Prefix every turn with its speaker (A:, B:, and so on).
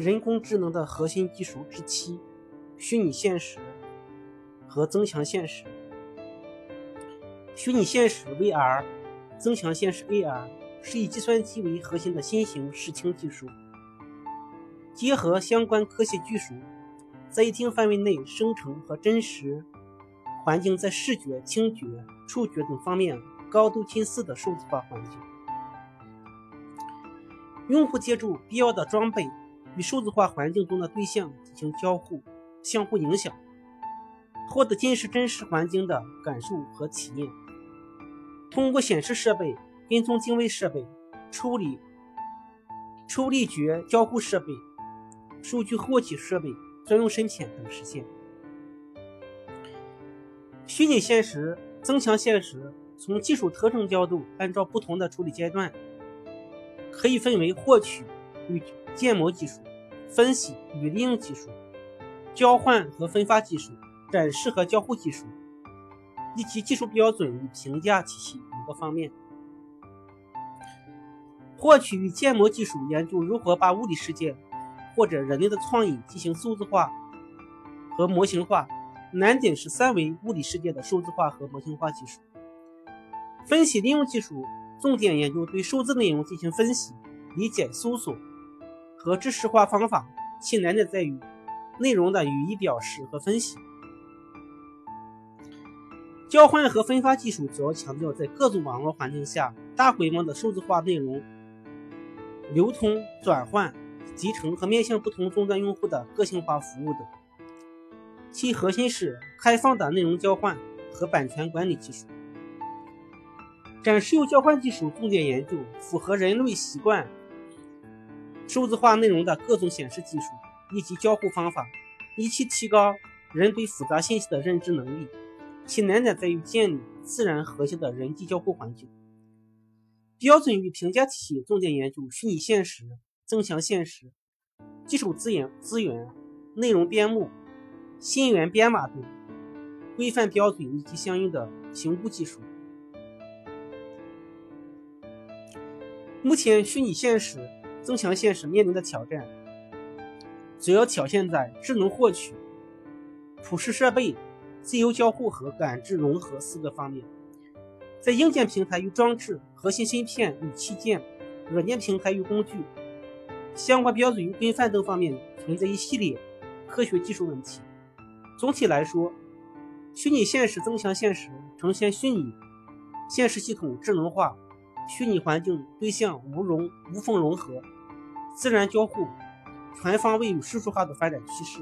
A: 人工智能的核心技术之七：虚拟现实和增强现实。虚拟现实 VR、增强现实 AR 是以计算机为核心的新型视听技术，结合相关科学技术，在一定范围内生成和真实环境在视觉、听觉、触觉等方面高度近似的数字化环境。用户借助必要的装备与数字化环境中的对象进行交互、相互影响，获得近似真实环境的感受和体验。通过显示设备、跟踪定位设备、处理处理觉交互设备、数据获取设备、专用深浅等实现。虚拟现实、增强现实从技术特征角度，按照不同的处理阶段。可以分为获取与建模技术、分析与利用技术、交换和分发技术、展示和交互技术，以及技术标准与评价体系五个方面。获取与建模技术研究如何把物理世界或者人类的创意进行数字化和模型化，难点是三维物理世界的数字化和模型化技术。分析利用技术。重点研究对数字内容进行分析、理解、搜索和知识化方法，其难点在于内容的语义表示和分析。交换和分发技术主要强调在各种网络环境下大规模的数字化内容流通、转换、集成和面向不同终端用户的个性化服务等。其核心是开放的内容交换和版权管理技术。展示与交换技术重点研究符合人类习惯数字化内容的各种显示技术以及交互方法，以期提高人对复杂信息的认知能力。其难点在于建立自然和谐的人机交互环境。标准与评价体系重点研究虚拟现实、增强现实、技术资源、资源、内容编目、信源编码等规范标准以及相应的评估技术。目前，虚拟现实、增强现实面临的挑战，主要体现在智能获取、普适设备、自由交互和感知融合四个方面。在硬件平台与装置、核心芯片与器件、软件平台与工具、相关标准与规范等方面，存在一系列科学技术问题。总体来说，虚拟现实、增强现实呈现虚拟现实系统智能化。虚拟环境对象无融无缝融合，自然交互，全方位与数字化的发展趋势。